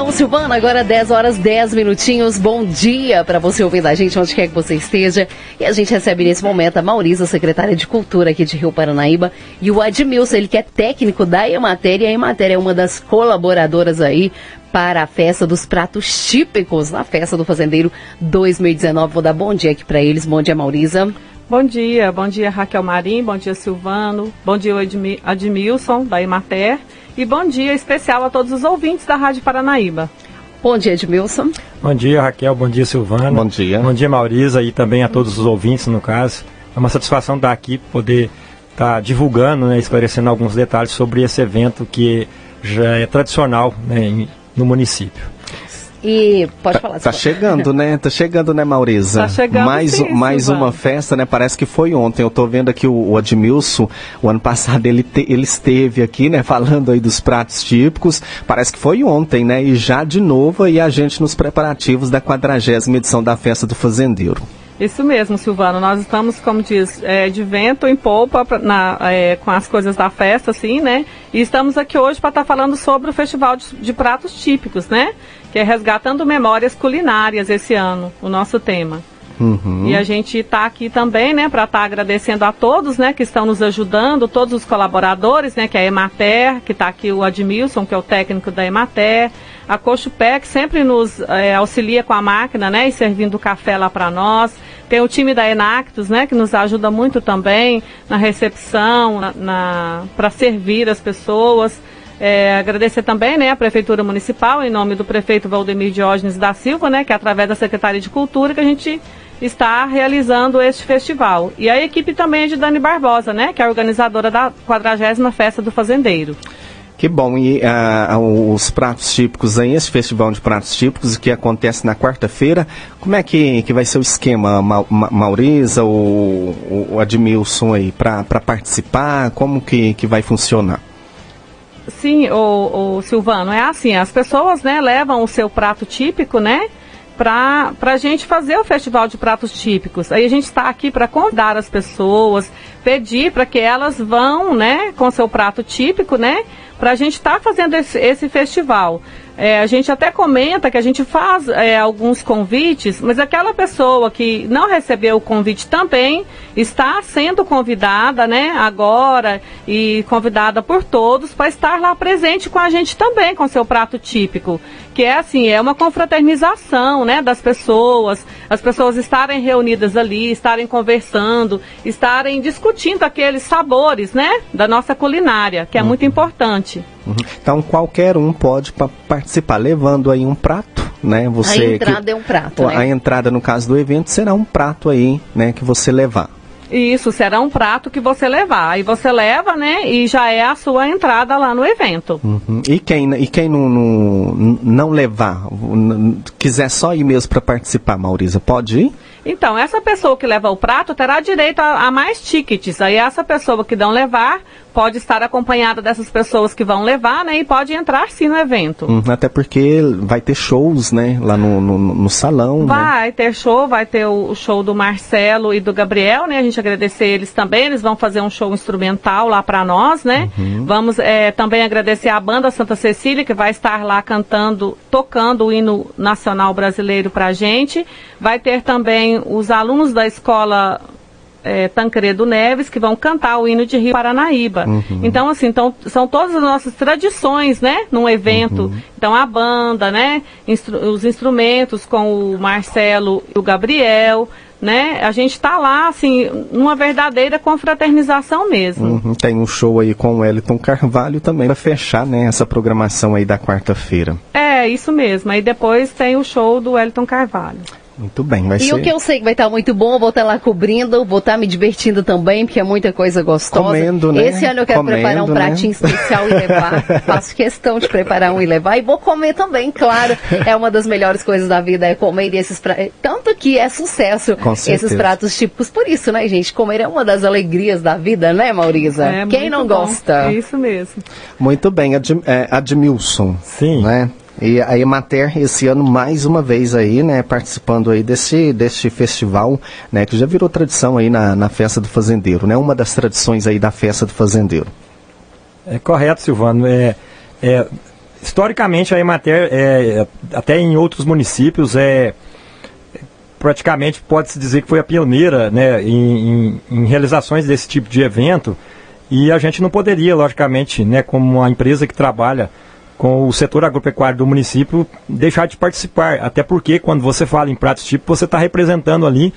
então, Silvana, agora 10 horas 10 minutinhos. Bom dia para você ouvir da gente, onde quer que você esteja. E a gente recebe nesse momento a Maurisa, secretária de Cultura aqui de Rio Paranaíba, e o Admilson, ele que é técnico da Ematéria. E a Ematéria é uma das colaboradoras aí para a festa dos pratos típicos na festa do Fazendeiro 2019. Vou dar bom dia aqui para eles. Bom dia, Maurisa. Bom dia, bom dia Raquel Marim, bom dia Silvano, bom dia Admilson da Emater e bom dia especial a todos os ouvintes da Rádio Paranaíba. Bom dia, Edmilson. Bom dia, Raquel. Bom dia, Silvana. Bom dia. Bom dia, Maurisa e também a todos os ouvintes, no caso. É uma satisfação estar aqui, poder estar divulgando, né, esclarecendo alguns detalhes sobre esse evento que já é tradicional né, no município. E pode tá, falar. Tá, chegando, né? Tá chegando, né, Maurisa? Tá chegando. Mais, sim, mais uma festa, né? Parece que foi ontem. Eu tô vendo aqui o, o Admilson, o ano passado ele, te, ele esteve aqui, né? Falando aí dos pratos típicos. Parece que foi ontem, né? E já de novo aí a gente nos preparativos da quadragésima edição da Festa do Fazendeiro. Isso mesmo, Silvano. Nós estamos, como diz, é, de vento em polpa na, é, com as coisas da festa, assim, né? E estamos aqui hoje para estar tá falando sobre o Festival de, de, Pratos Típicos, né? Que é Resgatando Memórias Culinárias esse ano, o nosso tema. Uhum. E a gente está aqui também, né, para estar tá agradecendo a todos, né, que estão nos ajudando, todos os colaboradores, né, que é a Emater, que está aqui o Admilson, que é o técnico da Emater, a Cochupé, que sempre nos é, auxilia com a máquina, né, e servindo café lá para nós. Tem o time da Enactus, né, que nos ajuda muito também na recepção, na, na para servir as pessoas. É, agradecer também né, a Prefeitura Municipal, em nome do prefeito Valdemir Diógenes da Silva, né, que é através da Secretaria de Cultura que a gente está realizando este festival. E a equipe também é de Dani Barbosa, né, que é organizadora da 40 Festa do Fazendeiro. Que bom, e uh, os pratos típicos aí, esse festival de pratos típicos que acontece na quarta-feira, como é que, que vai ser o esquema, Ma Ma Maurisa, o, o Admilson aí, para participar, como que, que vai funcionar? Sim, o, o Silvano, é assim, as pessoas né, levam o seu prato típico, né? para a gente fazer o festival de pratos típicos. Aí a gente está aqui para convidar as pessoas, pedir para que elas vão, né, com seu prato típico, né, para a gente estar tá fazendo esse, esse festival. É, a gente até comenta que a gente faz é, alguns convites, mas aquela pessoa que não recebeu o convite também está sendo convidada, né, agora e convidada por todos para estar lá presente com a gente também, com seu prato típico. Que é assim, é uma confraternização, né, das pessoas, as pessoas estarem reunidas ali, estarem conversando, estarem discutindo aqueles sabores, né, da nossa culinária, que é uhum. muito importante. Uhum. Então qualquer um pode participar, levando aí um prato, né? Você a entrada que, é um prato. A né? entrada no caso do evento será um prato aí, né? Que você levar. Isso, será um prato que você levar. Aí você leva, né? E já é a sua entrada lá no evento. Uhum. E quem, e quem não, não, não levar, quiser só ir mesmo para participar, Maurisa, pode ir? Então, essa pessoa que leva o prato terá direito a, a mais tickets. Aí essa pessoa que não levar pode estar acompanhada dessas pessoas que vão levar, né? E pode entrar sim no evento. Hum, até porque vai ter shows, né? Lá no, no, no salão. Né? Vai né? ter show, vai ter o, show do Marcelo e do Gabriel, né? A gente agradecer eles também. Eles vão fazer um show instrumental lá para nós, né? Uhum. Vamos é, também agradecer a banda Santa Cecília, que vai estar lá cantando, tocando o hino nacional brasileiro pra gente. Vai ter também os alunos da escola é, Tancredo Neves, que vão cantar o hino de Rio Paranaíba. Uhum. Então, assim, então, são todas as nossas tradições, né? Num evento. Uhum. Então, a banda, né? Instru os instrumentos com o Marcelo e o Gabriel, né? A gente está lá, assim, numa verdadeira confraternização mesmo. Uhum. Tem um show aí com o Wellington Carvalho também, para fechar, né? Essa programação aí da quarta-feira. É, isso mesmo. Aí depois tem o show do Wellington Carvalho. Muito bem, vai e ser. E o que eu sei que vai estar muito bom, eu vou estar lá cobrindo, vou estar me divertindo também, porque é muita coisa gostosa. Comendo, né? Esse ano eu quero Comendo, preparar um né? pratinho especial e levar. Faço questão de preparar um e levar. E vou comer também, claro. É uma das melhores coisas da vida, é comer esses pratos. Tanto que é sucesso esses pratos típicos. Por isso, né, gente? Comer é uma das alegrias da vida, né, Maurisa? É, Quem não bom. gosta? É isso mesmo. Muito bem, Ad, é, Admilson. Sim. Né? E a Emater esse ano mais uma vez aí, né, participando aí desse, desse festival, né, que já virou tradição aí na, na festa do fazendeiro, né, uma das tradições aí da festa do fazendeiro. É correto, Silvano. É, é, historicamente a Emater, é, até em outros municípios, é praticamente pode-se dizer que foi a pioneira né, em, em, em, realizações desse tipo de evento. E a gente não poderia, logicamente, né, como uma empresa que trabalha com o setor agropecuário do município, deixar de participar. Até porque, quando você fala em pratos típicos, você está representando ali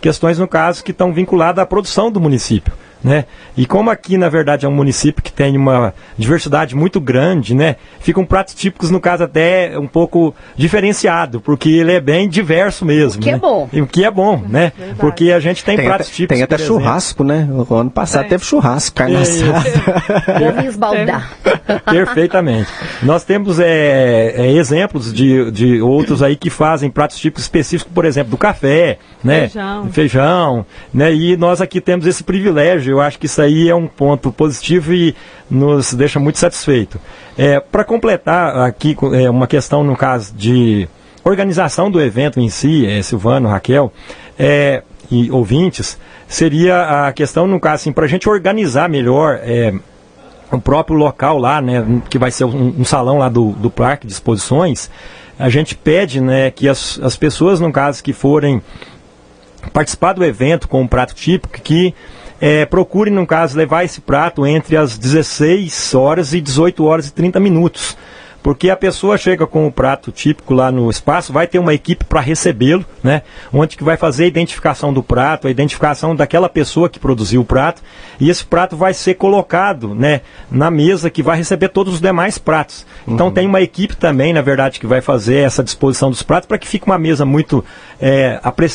questões, no caso, que estão vinculadas à produção do município. Né? E como aqui, na verdade, é um município que tem uma diversidade muito grande, né? Ficam pratos típicos, no caso, até um pouco diferenciado, porque ele é bem diverso mesmo. O que é né? é bom. E o que é bom, né? Verdade. Porque a gente tem, tem pratos até, típicos. Tem até churrasco, né? O ano passado é. teve churrasco, carne assada. Vou me esbaldar. Perfeitamente. Nós temos é, é, exemplos de, de outros aí que fazem pratos típicos específicos, por exemplo, do café, né? Feijão. Feijão, né? E nós aqui temos esse privilégio eu acho que isso aí é um ponto positivo e nos deixa muito satisfeito. É, Para completar aqui é, uma questão no caso de organização do evento em si, é, Silvano, Raquel, é, e ouvintes, seria a questão, no caso, assim, para a gente organizar melhor é, o próprio local lá, né, que vai ser um, um, salão lá do, do parque de exposições, a gente pede né, que as, as pessoas, no caso, que forem participar do evento com um prato típico, que é, procure, no caso, levar esse prato entre as 16 horas e 18 horas e 30 minutos. Porque a pessoa chega com o prato típico lá no espaço, vai ter uma equipe para recebê-lo, né? Onde que vai fazer a identificação do prato, a identificação daquela pessoa que produziu o prato, e esse prato vai ser colocado, né, na mesa que vai receber todos os demais pratos. Então uhum. tem uma equipe também, na verdade, que vai fazer essa disposição dos pratos para que fique uma mesa muito é, apre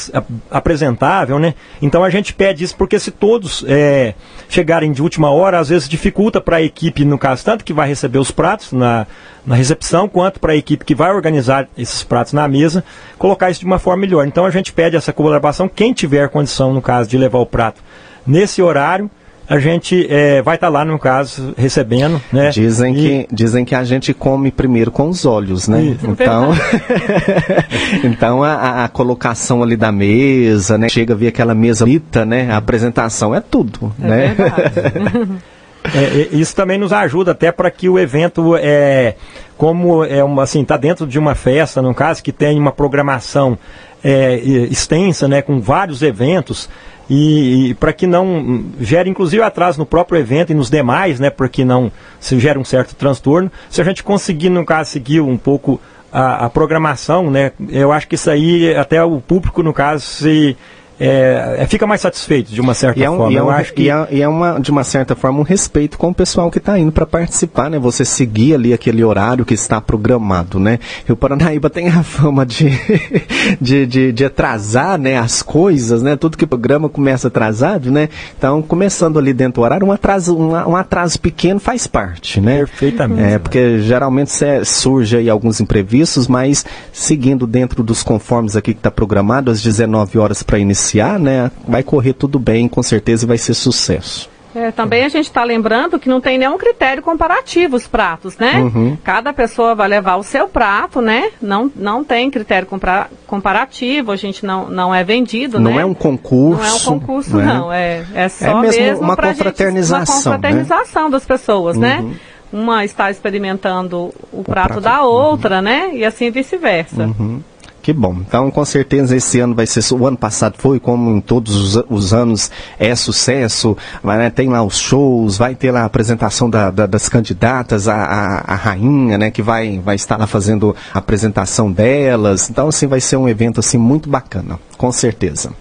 apresentável, né? Então a gente pede isso porque se todos é, chegarem de última hora, às vezes dificulta para a equipe, no caso, tanto que vai receber os pratos na, na recepção, quanto para a equipe que vai organizar esses pratos na mesa, colocar isso de uma forma melhor. Então a gente pede essa colaboração, quem tiver condição, no caso, de levar o prato nesse horário, a gente é, vai estar tá lá, no caso, recebendo, né? Dizem, e... que, dizem que a gente come primeiro com os olhos, né? Isso. Então, então a, a, colocação ali da mesa, né? Chega a ver aquela mesa bonita, né? A apresentação é tudo, é né? É, isso também nos ajuda até para que o evento é como é uma assim está dentro de uma festa no caso que tem uma programação é, extensa né com vários eventos e, e para que não gere inclusive atraso no próprio evento e nos demais, né, para que não se gere um certo transtorno. Se a gente conseguir, no caso, seguir um pouco a, a programação, né, eu acho que isso aí até o público, no caso, se é, fica mais satisfeito de uma certa e é um, forma. E é, um, acho que... e é, e é uma, de uma certa forma um respeito com o pessoal que está indo para participar, né? Você seguir ali aquele horário que está programado, né? E o Paranaíba tem a fama de, de, de, de, atrasar né, as coisas, né? Tudo que o programa começa atrasado, né? Então, começando ali dentro do horário, um atraso, um, um atraso pequeno faz parte, né? Perfeitamente. É, porque geralmente surge aí alguns imprevistos, mas seguindo dentro dos conformes aqui que está programado, às 19 horas para iniciar iniciar, né, vai correr tudo bem, com certeza vai ser sucesso. É, também a gente está lembrando que não tem nenhum critério comparativo os pratos, né? Uhum. Cada pessoa vai levar o seu prato, né? Não, não tem critério compara comparativo, a gente não, não é vendido, não né? é um concurso. Não é um concurso, né? não. É, é só é mesmo, mesmo uma confraternização. Gente, uma confraternização né? das pessoas, né? uhum. né? Uma está experimentando o prato, o prato da outra, uhum. né? E assim vice-versa. Uhum. Que bom. Então, com certeza, esse ano vai ser. O ano passado foi, como em todos os, os anos, é sucesso. Vai, né, tem lá os shows, vai ter lá a apresentação da, da, das candidatas, a, a, a, rainha, né, que vai, vai estar lá fazendo a apresentação delas. Então, assim, vai ser um evento assim muito bacana, com certeza.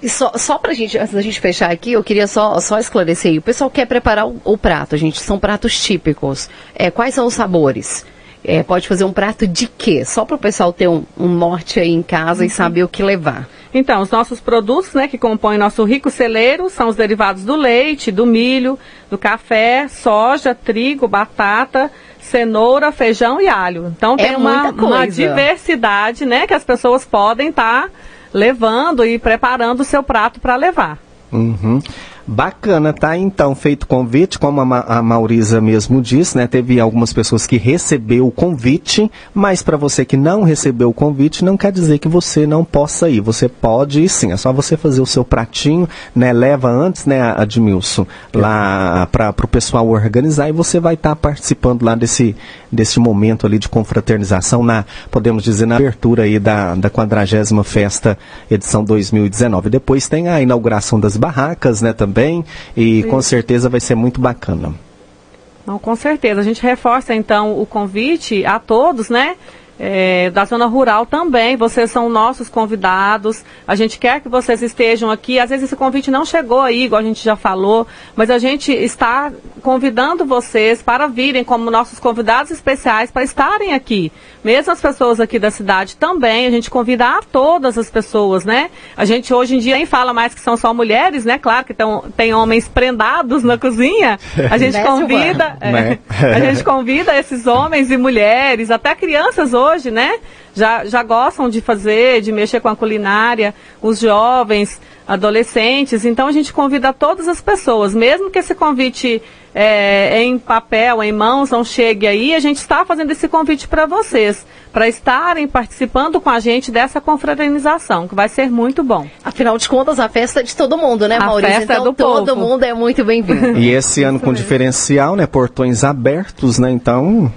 E só, só pra gente, antes da gente fechar aqui, eu queria só, só esclarecer aí. O pessoal quer preparar o, o prato, gente. São pratos típicos. É, quais são os sabores? É, pode fazer um prato de quê? Só para o pessoal ter um, um, norte aí em casa uhum. e saber o que levar. Então, os nossos produtos, né, que compõem nosso rico celeiro, são os derivados do leite, do milho, do café, soja, trigo, batata, cenoura, feijão e alho. Então é tem uma, uma, diversidade, né, que as pessoas podem estar tá levando e preparando o seu prato para levar. Uhum. Bacana, tá? Então, feito o convite, como a, Ma a Maurisa mesmo disse, né? Teve algumas pessoas que recebeu o convite, mas para você que não recebeu o convite, não quer dizer que você não possa ir. Você pode ir sim, é só você fazer o seu pratinho, né? Leva antes, né, Admilson, lá para o pessoal organizar e você vai estar tá participando lá desse, desse momento ali de confraternização, na, podemos dizer, na abertura aí da, da 40 festa edição 2019. Depois tem a inauguração das barracas, né, também também e com certeza vai ser muito bacana. Não, com certeza. A gente reforça então o convite a todos, né? É, da zona rural também. Vocês são nossos convidados. A gente quer que vocês estejam aqui. Às vezes esse convite não chegou aí, igual a gente já falou, mas a gente está convidando vocês para virem como nossos convidados especiais para estarem aqui. Mesmo as pessoas aqui da cidade também, a gente convida a todas as pessoas, né? A gente hoje em dia nem fala mais que são só mulheres, né? Claro que tão, tem homens prendados na cozinha. A gente né, convida, é, a gente convida esses homens e mulheres, até crianças hoje hoje, né? Já, já gostam de fazer, de mexer com a culinária, os jovens, adolescentes. Então a gente convida todas as pessoas, mesmo que esse convite é, em papel, em mãos, não chegue aí, a gente está fazendo esse convite para vocês, para estarem participando com a gente dessa confraternização, que vai ser muito bom. Afinal de contas, a festa é de todo mundo, né, Maurício? A festa é então é do todo povo. mundo é muito bem-vindo. E esse ano com diferencial, né? Portões abertos, né? Então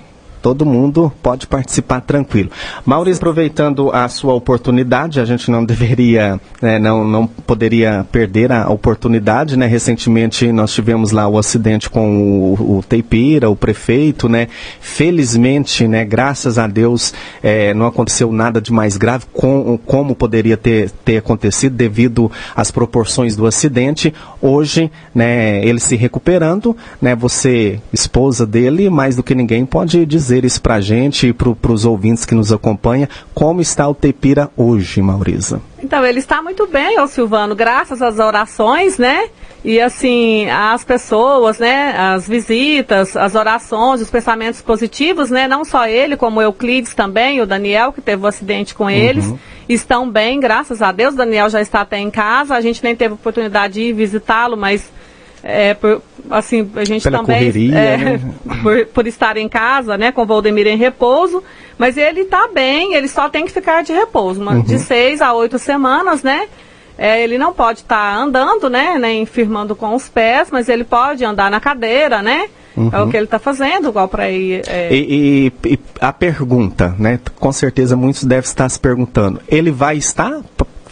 todo mundo pode participar tranquilo. Maurício, aproveitando a sua oportunidade, a gente não deveria, né, não, não poderia perder a oportunidade, né? Recentemente nós tivemos lá o acidente com o, o Teipira, o prefeito, né? Felizmente, né, graças a Deus, é, não aconteceu nada de mais grave, com, como poderia ter, ter acontecido devido às proporções do acidente. Hoje, né, ele se recuperando, né? Você, esposa dele, mais do que ninguém pode dizer isso para a gente e para os ouvintes que nos acompanham. Como está o Tepira hoje, Maurisa? Então, ele está muito bem, ô Silvano, graças às orações, né? E assim, as pessoas, né? As visitas, as orações, os pensamentos positivos, né? Não só ele, como o Euclides também, o Daniel, que teve o um acidente com eles, uhum. estão bem, graças a Deus. O Daniel já está até em casa, a gente nem teve oportunidade de ir visitá-lo, mas é, por, assim, a gente Pela também, correria, é, né? por, por, estar em casa, né, com o Valdemir em repouso, mas ele está bem, ele só tem que ficar de repouso, uma, uhum. de seis a oito semanas, né, é, ele não pode estar tá andando, né, nem firmando com os pés, mas ele pode andar na cadeira, né, Uhum. É o que ele está fazendo, igual para ir. É... E, e, e, a pergunta, né? Com certeza muitos devem estar se perguntando: ele vai estar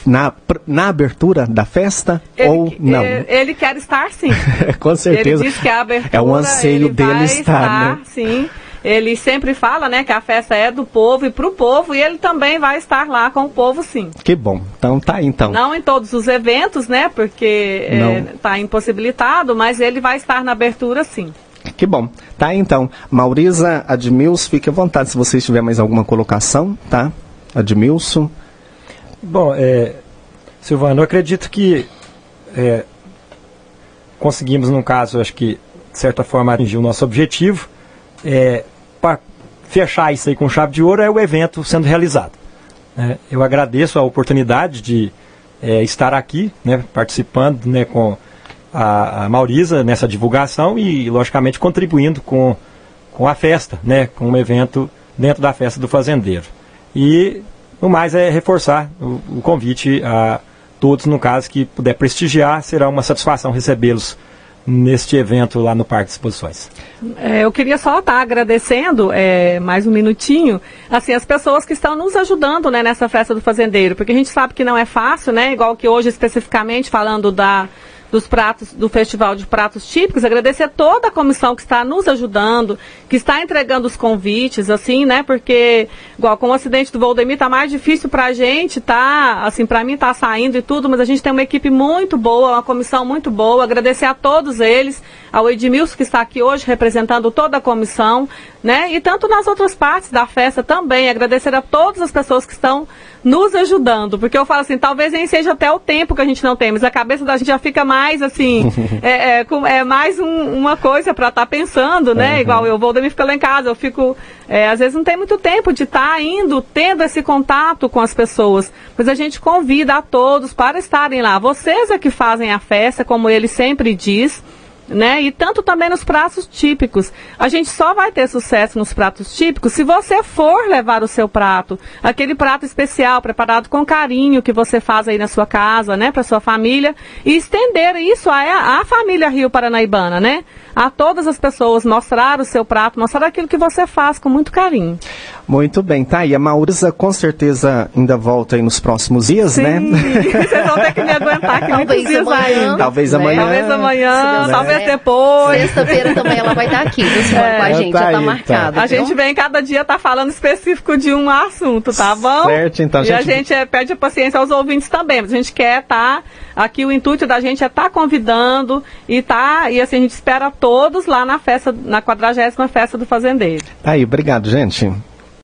na, na abertura da festa ele, ou não? Ele, ele quer estar sim. Com certeza. Ele diz que a abertura. É um anseio dele estar, estar, né? Sim. Ele sempre fala, né, que a festa é do povo e para o povo e ele também vai estar lá com o povo, sim. Que bom. Então tá aí, então. Não em todos os eventos, né, porque está é, impossibilitado, mas ele vai estar na abertura, sim. Que bom. Tá então. Maurisa, Admilson, fique à vontade se você tiver mais alguma colocação, tá? Admilson. Bom, é, Silvano, eu acredito que é, conseguimos, no caso, acho que, de certa forma, atingir o nosso objetivo. É, Para fechar isso aí com chave de ouro, é o evento sendo realizado. É, eu agradeço a oportunidade de é, estar aqui, né, participando né, com a, a Maurisa nessa divulgação e, logicamente, contribuindo com, com a festa, né, com um evento dentro da festa do fazendeiro. E no mais é reforçar o, o convite a todos, no caso, que puder prestigiar, será uma satisfação recebê-los neste evento lá no Parque de Exposições. É, eu queria só estar agradecendo é, mais um minutinho, assim, as pessoas que estão nos ajudando né, nessa festa do fazendeiro, porque a gente sabe que não é fácil, né? Igual que hoje especificamente falando da dos pratos do Festival de Pratos Típicos, agradecer a toda a comissão que está nos ajudando, que está entregando os convites, assim, né? Porque, igual com o acidente do Voldemir, tá mais difícil para a gente, tá? Assim, para mim tá saindo e tudo, mas a gente tem uma equipe muito boa, uma comissão muito boa. Agradecer a todos eles, ao Edmilson que está aqui hoje representando toda a comissão, né? E tanto nas outras partes da festa também. Agradecer a todas as pessoas que estão nos ajudando, porque eu falo assim, talvez nem seja até o tempo que a gente não tem, mas a cabeça da gente já fica mais mais assim, é, é, é, mais um, uma coisa para estar tá pensando, né? Uhum. Igual eu vou dormir ficar lá em casa, eu fico, é, às vezes não tem muito tempo de estar tá indo, tendo esse contato com as pessoas. Mas a gente convida a todos para estarem lá. Vocês é que fazem a festa, como ele sempre diz né? E tanto também nos pratos típicos. A gente só vai ter sucesso nos pratos típicos se você for levar o seu prato, aquele prato especial preparado com carinho que você faz aí na sua casa, né, para sua família, e estender isso à, à família Rio Paranaibana, né? A todas as pessoas mostrar o seu prato, mostrar aquilo que você faz com muito carinho. Muito bem, tá. E a Maurisa com certeza ainda volta aí nos próximos dias, Sim, né? Vocês vão ter que me aguentar aqui talvez dias amanhã, Talvez né? amanhã. Talvez amanhã, talvez depois. Sexta-feira também ela vai estar aqui, é, com a gente, tá já tá aí, marcado. Tá. A gente vem cada dia tá falando específico de um assunto, tá bom? Certo, então. E gente... a gente é, pede paciência aos ouvintes também, mas a gente quer tá aqui o intuito da gente é estar tá convidando e tá e assim a gente espera todos lá na festa, na quadragésima festa do fazendeiro. Tá aí, obrigado, gente.